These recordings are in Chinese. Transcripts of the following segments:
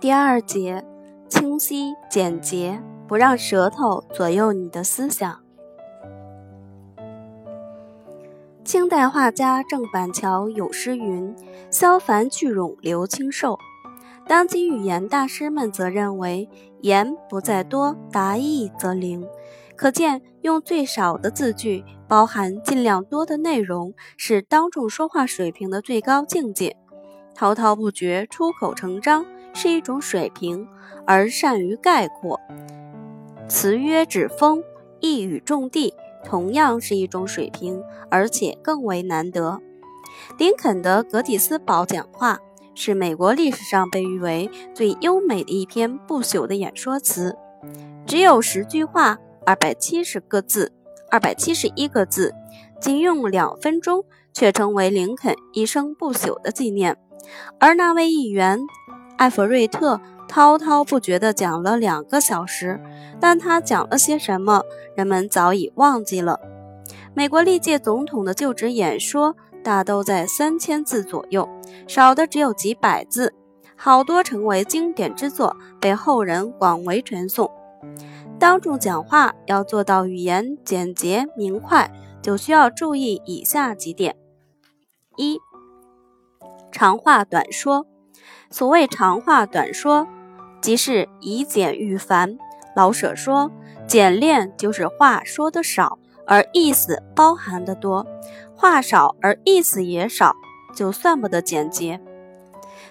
第二节，清晰简洁，不让舌头左右你的思想。清代画家郑板桥有诗云：“萧凡去冗留清瘦。”当今语言大师们则认为言不在多，达意则灵。可见，用最少的字句，包含尽量多的内容，是当众说话水平的最高境界。滔滔不绝、出口成章是一种水平，而善于概括、词约指风、一语中的，同样是一种水平，而且更为难得。林肯的格底斯堡讲话。是美国历史上被誉为最优美的一篇不朽的演说词，只有十句话，二百七十个字，二百七十一个字，仅用两分钟，却成为林肯一生不朽的纪念。而那位议员艾弗瑞特滔滔不绝地讲了两个小时，但他讲了些什么，人们早已忘记了。美国历届总统的就职演说。大都在三千字左右，少的只有几百字，好多成为经典之作，被后人广为传颂。当众讲话要做到语言简洁明快，就需要注意以下几点：一、长话短说。所谓长话短说，即是以简驭繁。老舍说，简练就是话说的少，而意思包含的多。话少而意思也少，就算不得简洁。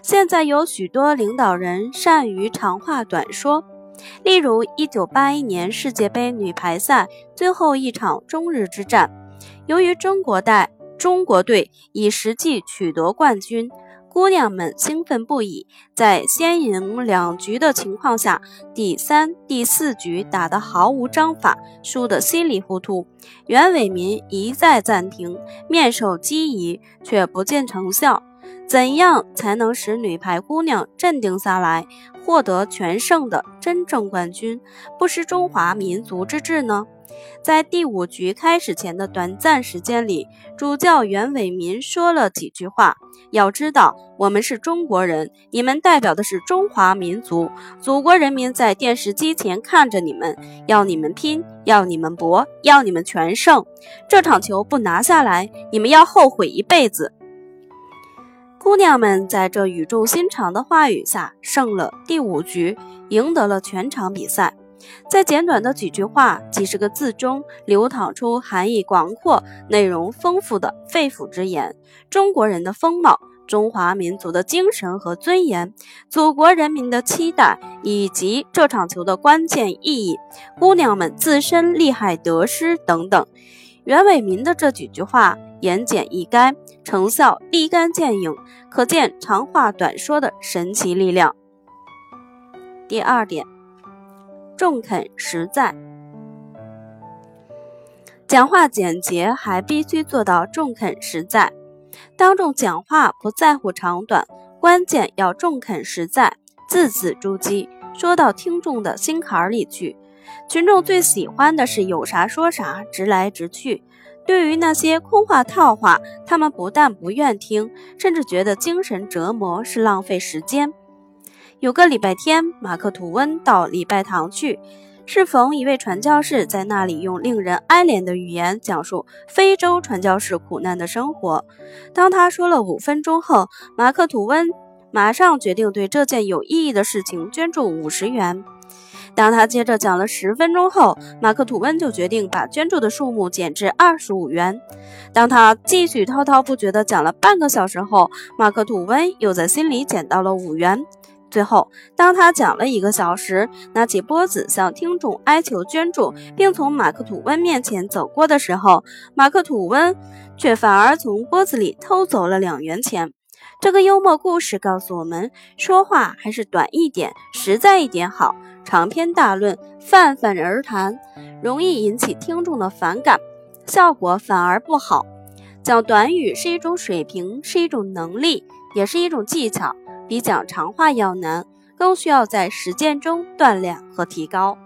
现在有许多领导人善于长话短说，例如1981年世界杯女排赛最后一场中日之战，由于中国队中国队以实际取得冠军。姑娘们兴奋不已，在先赢两局的情况下，第三、第四局打得毫无章法，输得稀里糊涂。袁伟民一再暂停，面授机宜，却不见成效。怎样才能使女排姑娘镇定下来，获得全胜的真正冠军，不失中华民族之志呢？在第五局开始前的短暂时间里，主教袁伟民说了几句话。要知道，我们是中国人，你们代表的是中华民族，祖国人民在电视机前看着你们，要你们拼，要你们搏，要你们全胜。这场球不拿下来，你们要后悔一辈子。姑娘们在这语重心长的话语下，胜了第五局，赢得了全场比赛。在简短的几句话、几十个字中，流淌出含义广阔、内容丰富的肺腑之言。中国人的风貌、中华民族的精神和尊严、祖国人民的期待，以及这场球的关键意义、姑娘们自身利害得失等等。袁伟民的这几句话言简意赅，成效立竿见影，可见长话短说的神奇力量。第二点。中肯实在，讲话简洁，还必须做到中肯实在。当众讲话不在乎长短，关键要中肯实在，字字珠玑，说到听众的心坎里去。群众最喜欢的是有啥说啥，直来直去。对于那些空话套话，他们不但不愿听，甚至觉得精神折磨，是浪费时间。有个礼拜天，马克·吐温到礼拜堂去，适逢一位传教士在那里用令人哀怜的语言讲述非洲传教士苦难的生活。当他说了五分钟后，马克·吐温马上决定对这件有意义的事情捐助五十元。当他接着讲了十分钟后，马克·吐温就决定把捐助的数目减至二十五元。当他继续滔滔不绝地讲了半个小时后，马克·吐温又在心里减到了五元。最后，当他讲了一个小时，拿起钵子向听众哀求捐助，并从马克吐温面前走过的时候，马克吐温却反而从钵子里偷走了两元钱。这个幽默故事告诉我们，说话还是短一点、实在一点好。长篇大论、泛泛而谈，容易引起听众的反感，效果反而不好。讲短语是一种水平，是一种能力，也是一种技巧。比讲长话要难，更需要在实践中锻炼和提高。